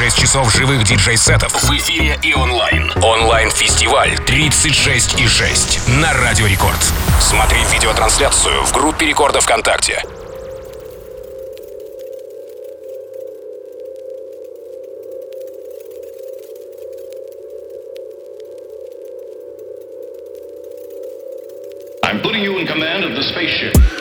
36 часов живых диджей-сетов в эфире и онлайн. Онлайн-фестиваль 36,6 на Радио Рекорд. Смотри видеотрансляцию в группе Рекорда ВКонтакте. I'm putting you in command of the spaceship.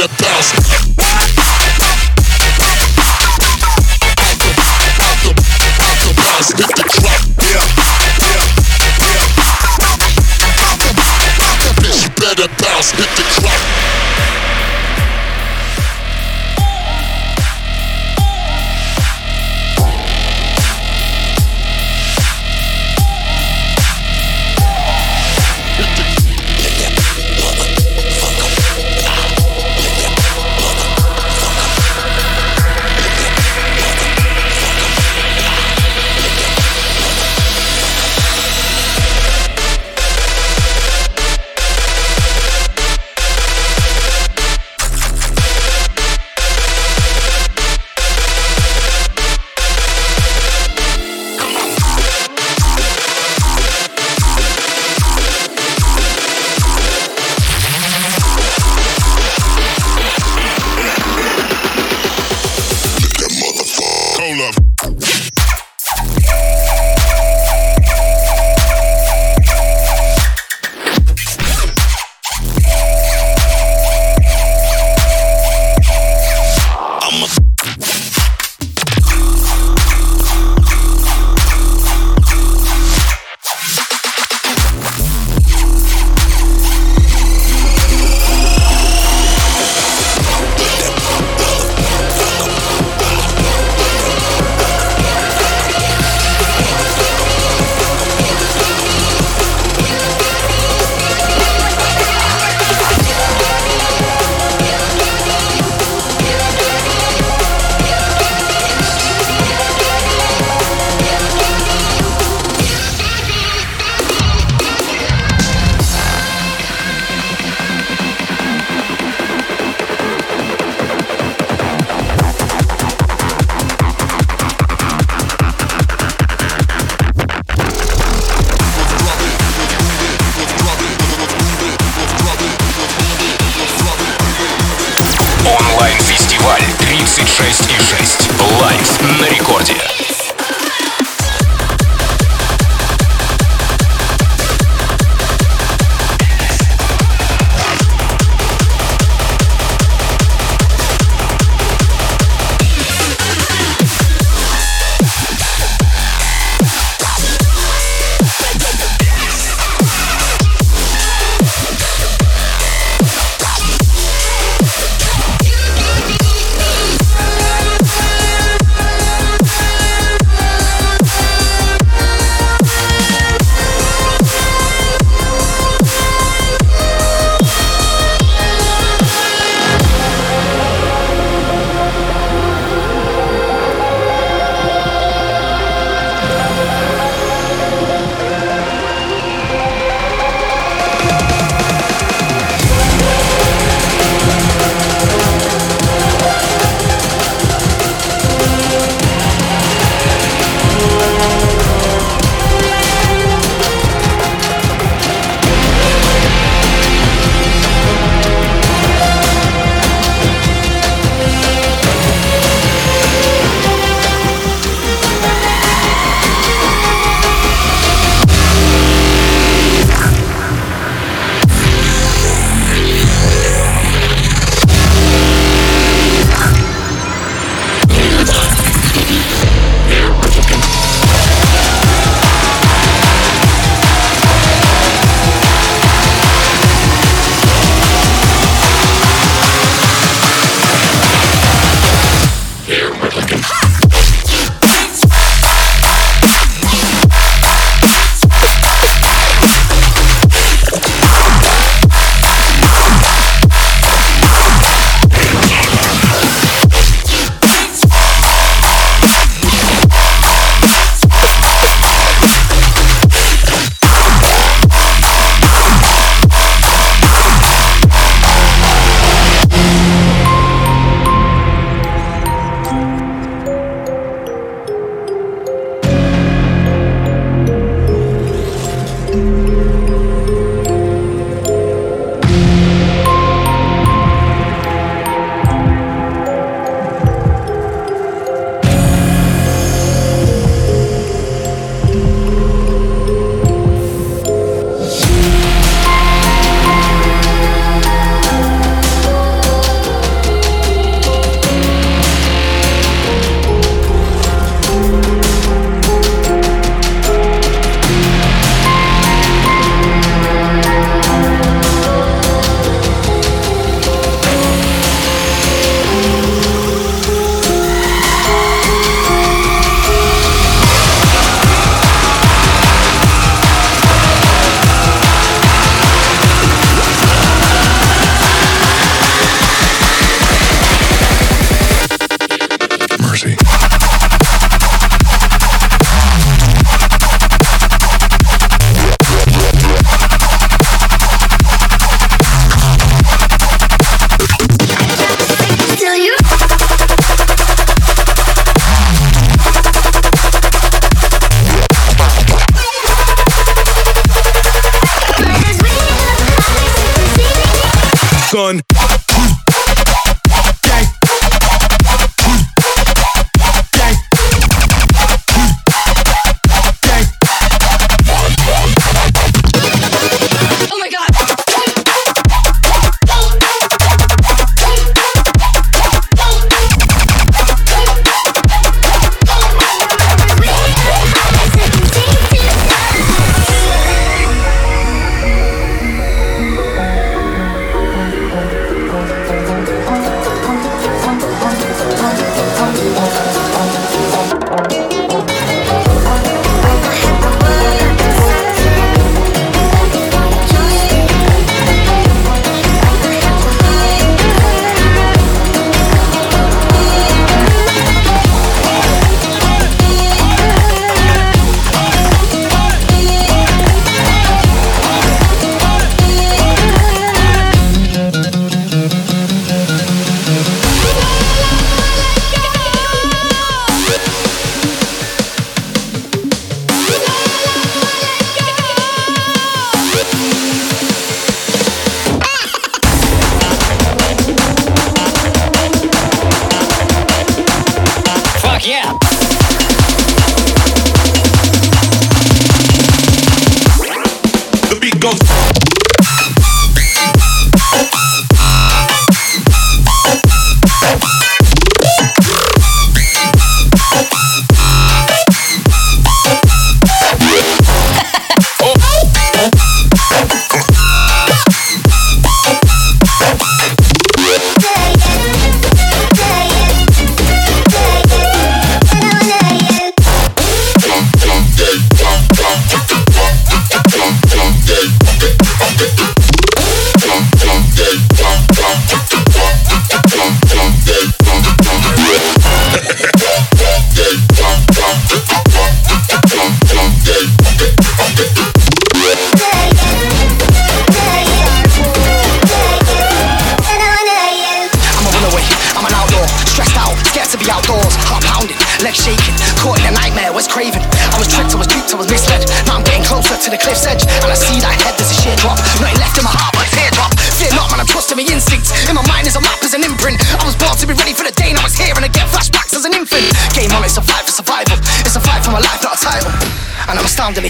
the thousand.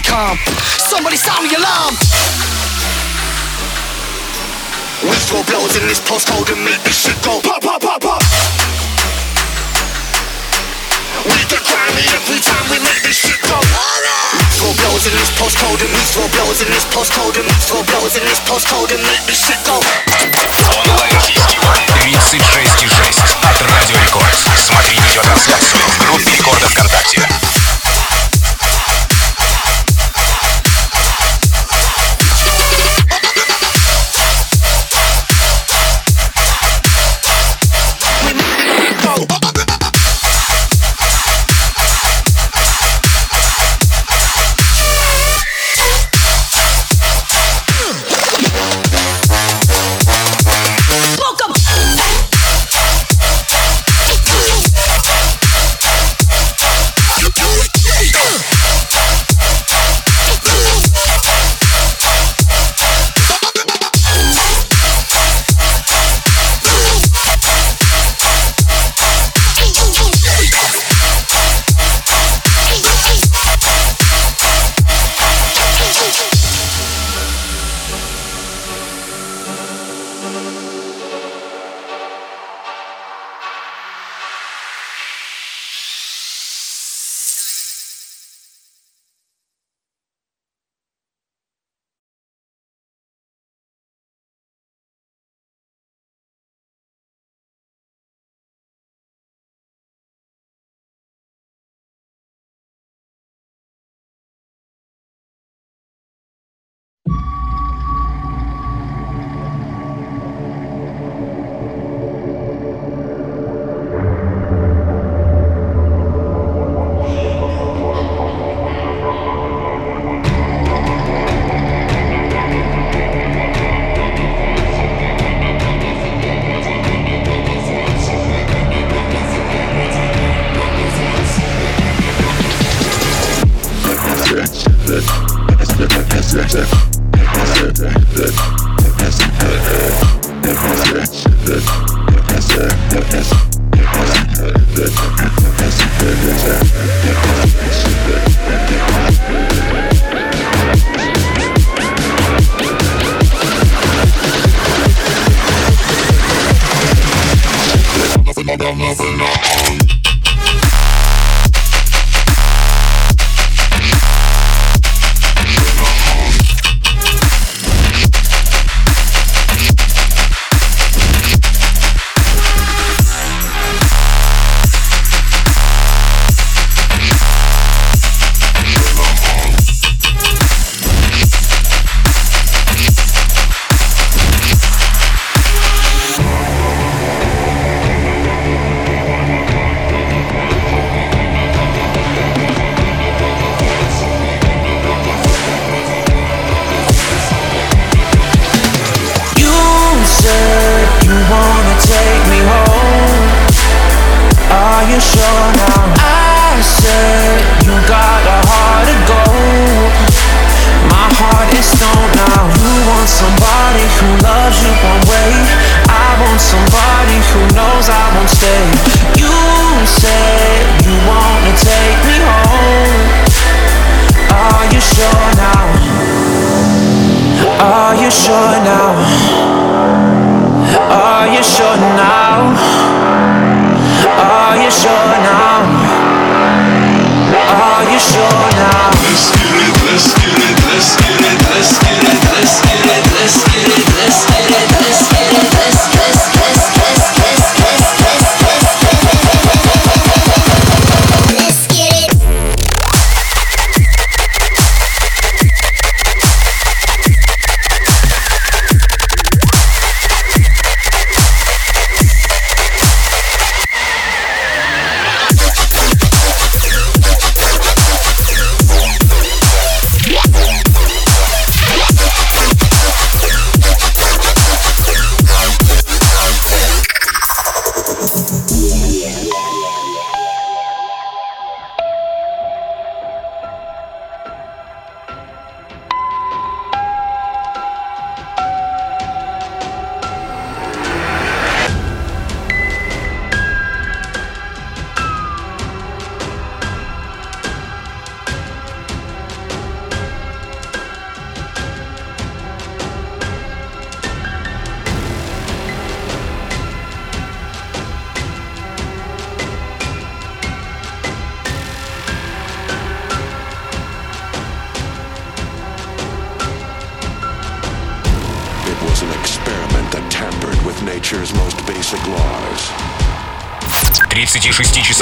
astoundingly calm. Somebody sound the alarm! We throw blows in this postcode and make this shit go pop, pop, pop, pop. We get grimy every time we make this shit go. We throw blows in this postcode and we throw blows in this postcode and we throw blows in this postcode and make this shit go. Онлайн-фестиваль 36,6 от Радио Рекорд. Смотри видеотрансляцию в группе Рекорда ВКонтакте.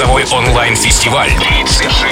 36-часовой онлайн-фестиваль. 36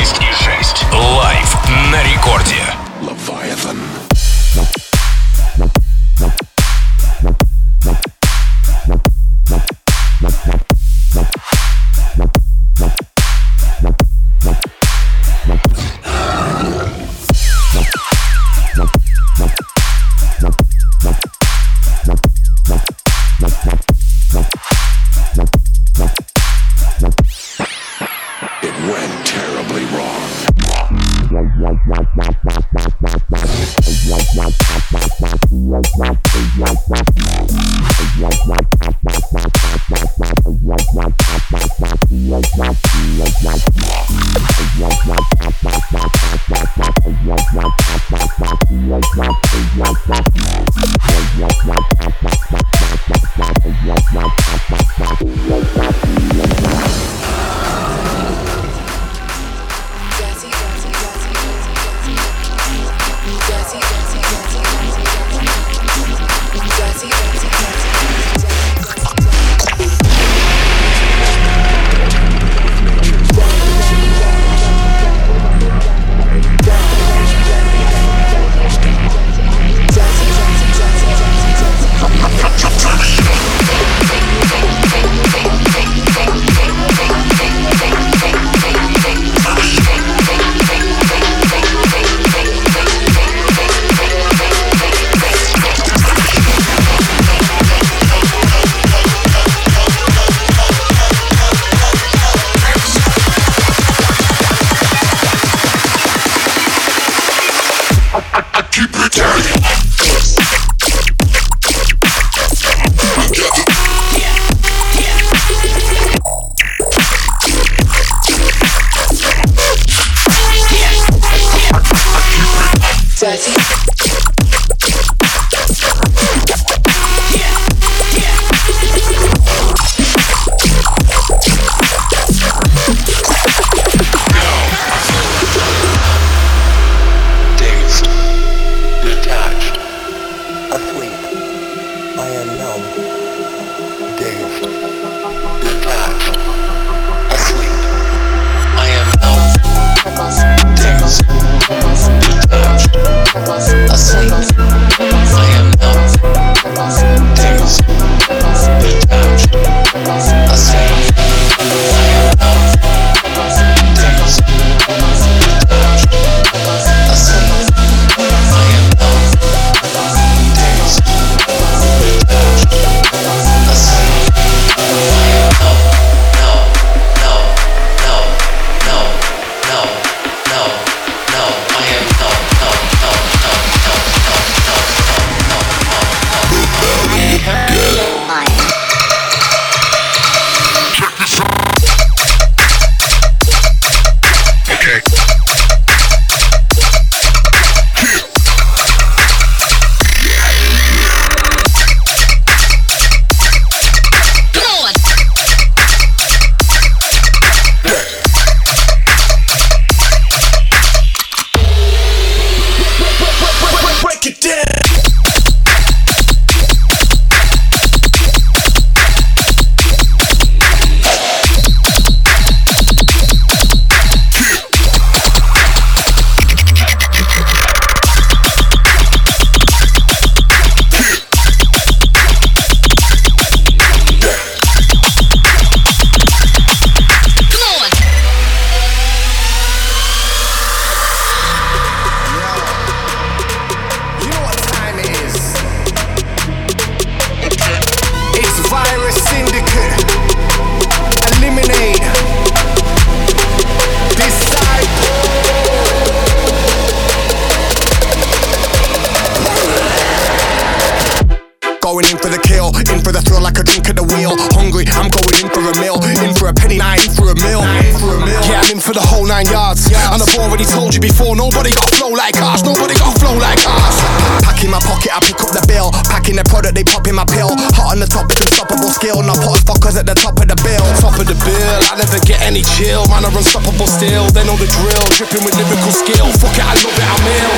for the whole nine yards. And I've already told you before, nobody got flow like us. nobody got flow like us. Pack in my pocket, I pick up the bill. Pack in the product, they pop in my pill. Hot on the top, it's unstoppable skill. Now put fuckers at the top of the bill. Top of the bill, I never get any chill. Man, I'm unstoppable still. They know the drill, dripping with lyrical skill. Fuck it, I love it, I'm ill.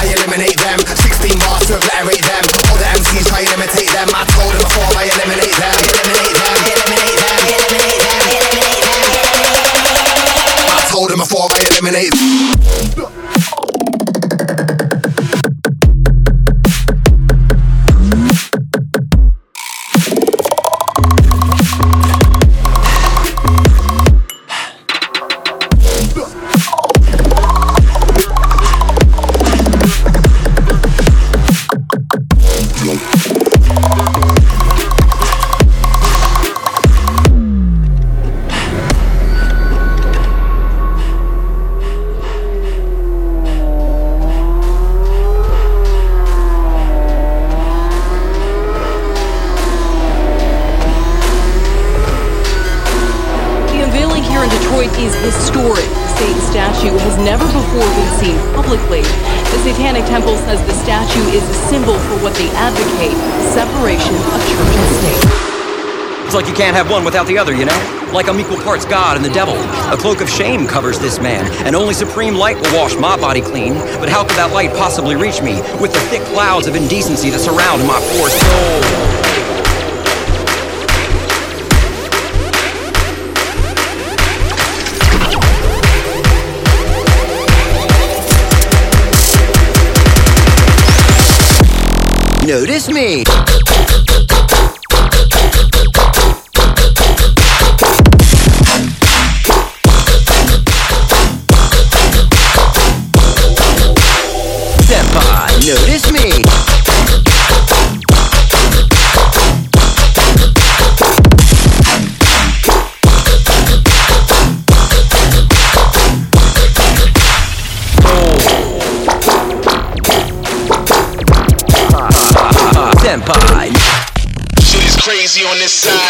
I eliminate them, 16 bars to obliterate them. All the MCs try to imitate them. I told them before I eliminate them, eliminate them, eliminate them, eliminate them, eliminate them. Eliminate them told him before I eliminate. can't have one without the other, you know? Like I'm equal parts God and the devil. A cloak of shame covers this man, and only supreme light will wash my body clean. But how could that light possibly reach me with the thick clouds of indecency that surround my poor soul? Notice me. busy on this side.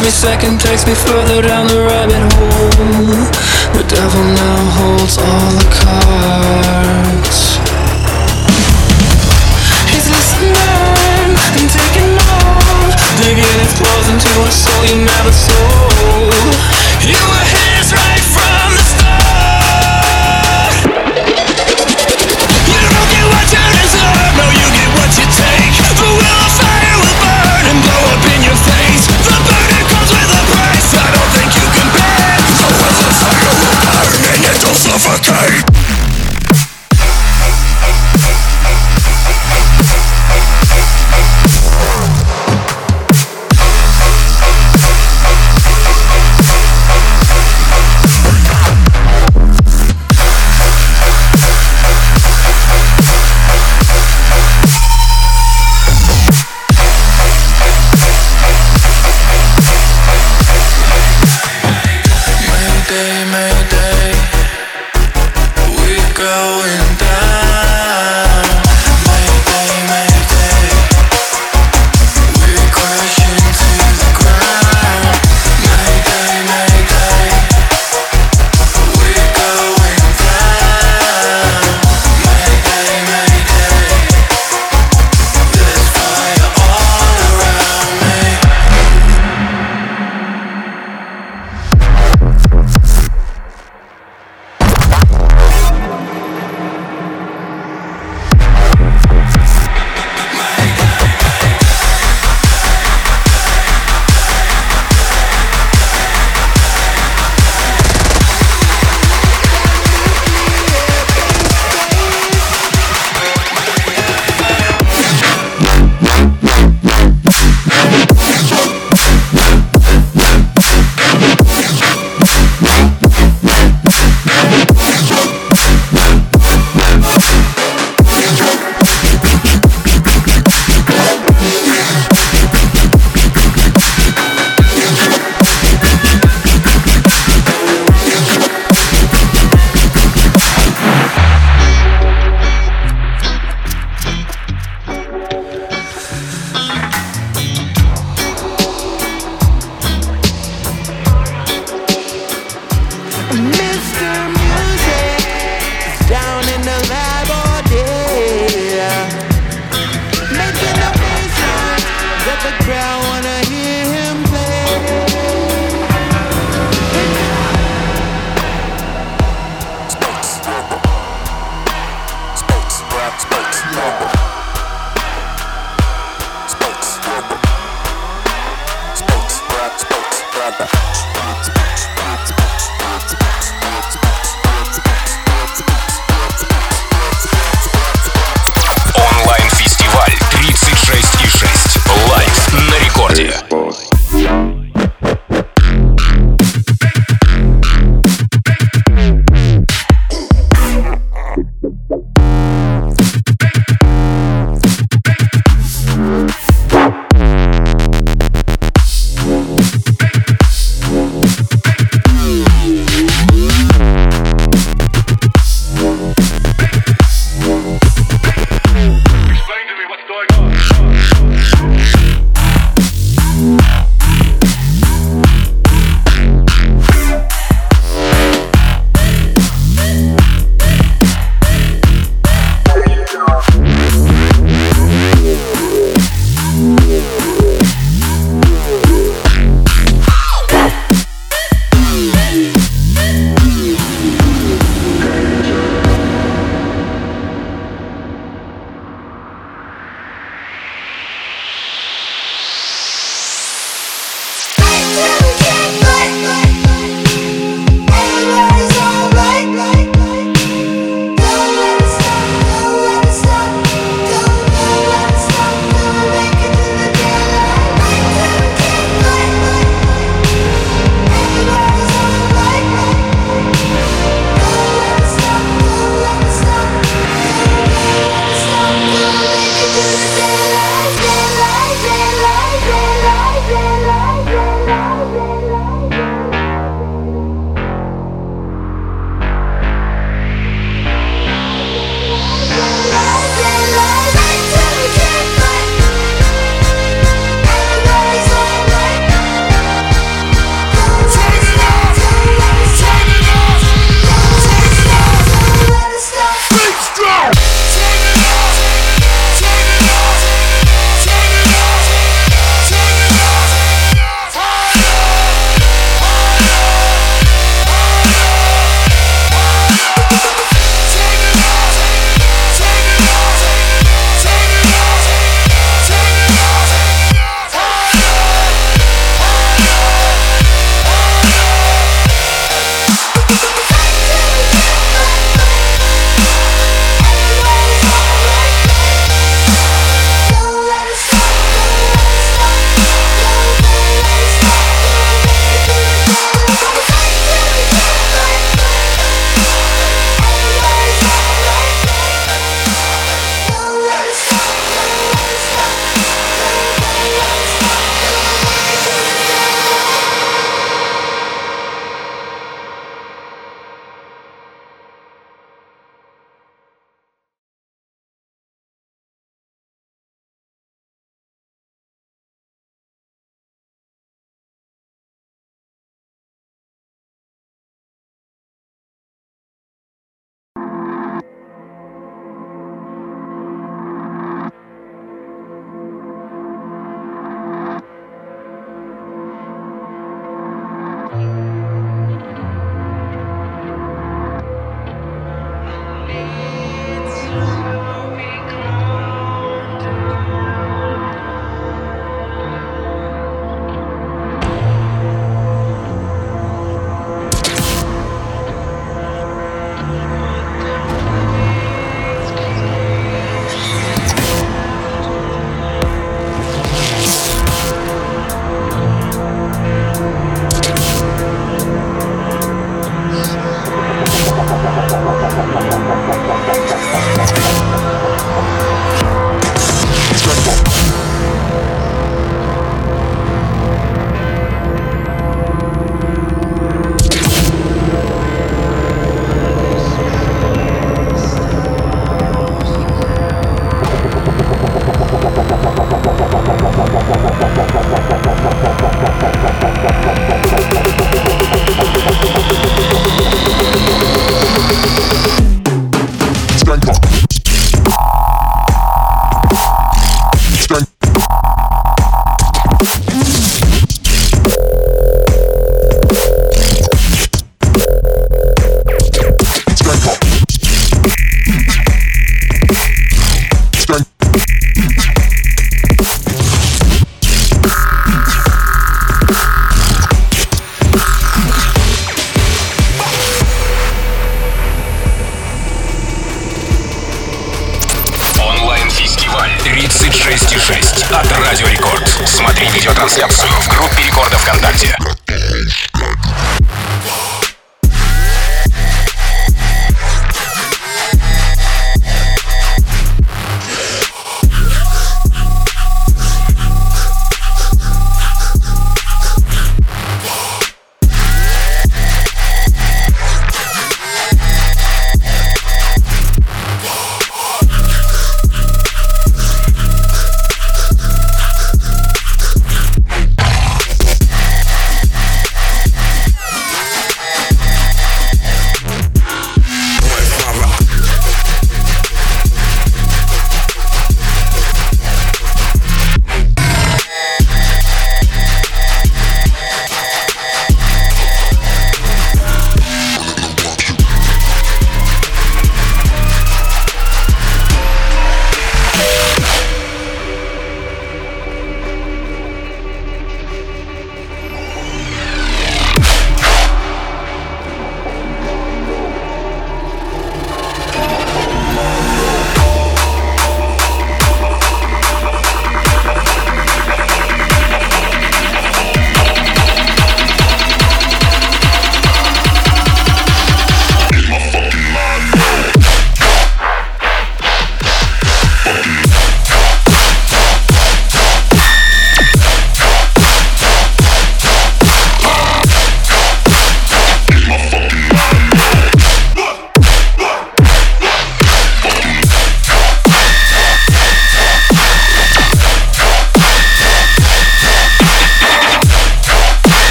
every second takes me further down the rabbit hole. The devil now holds all the cards. He's listening and taking off, digging his claws into a soul you never sold. You take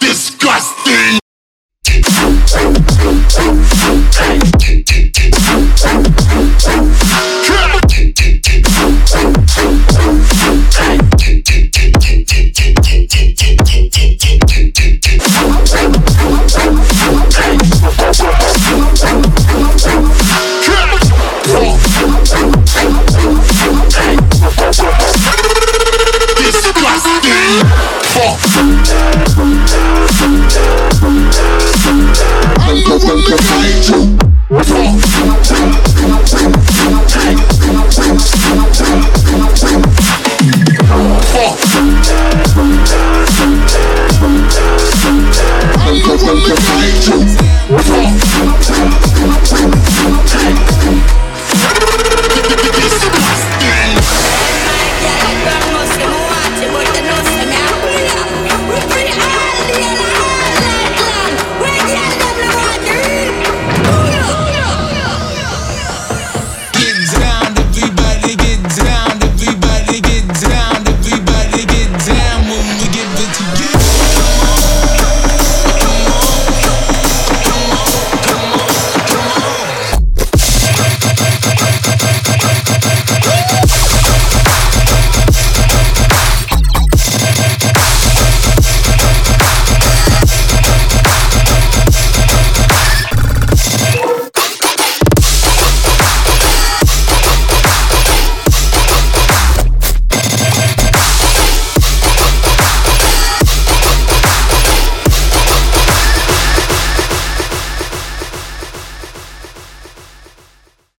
disgusting.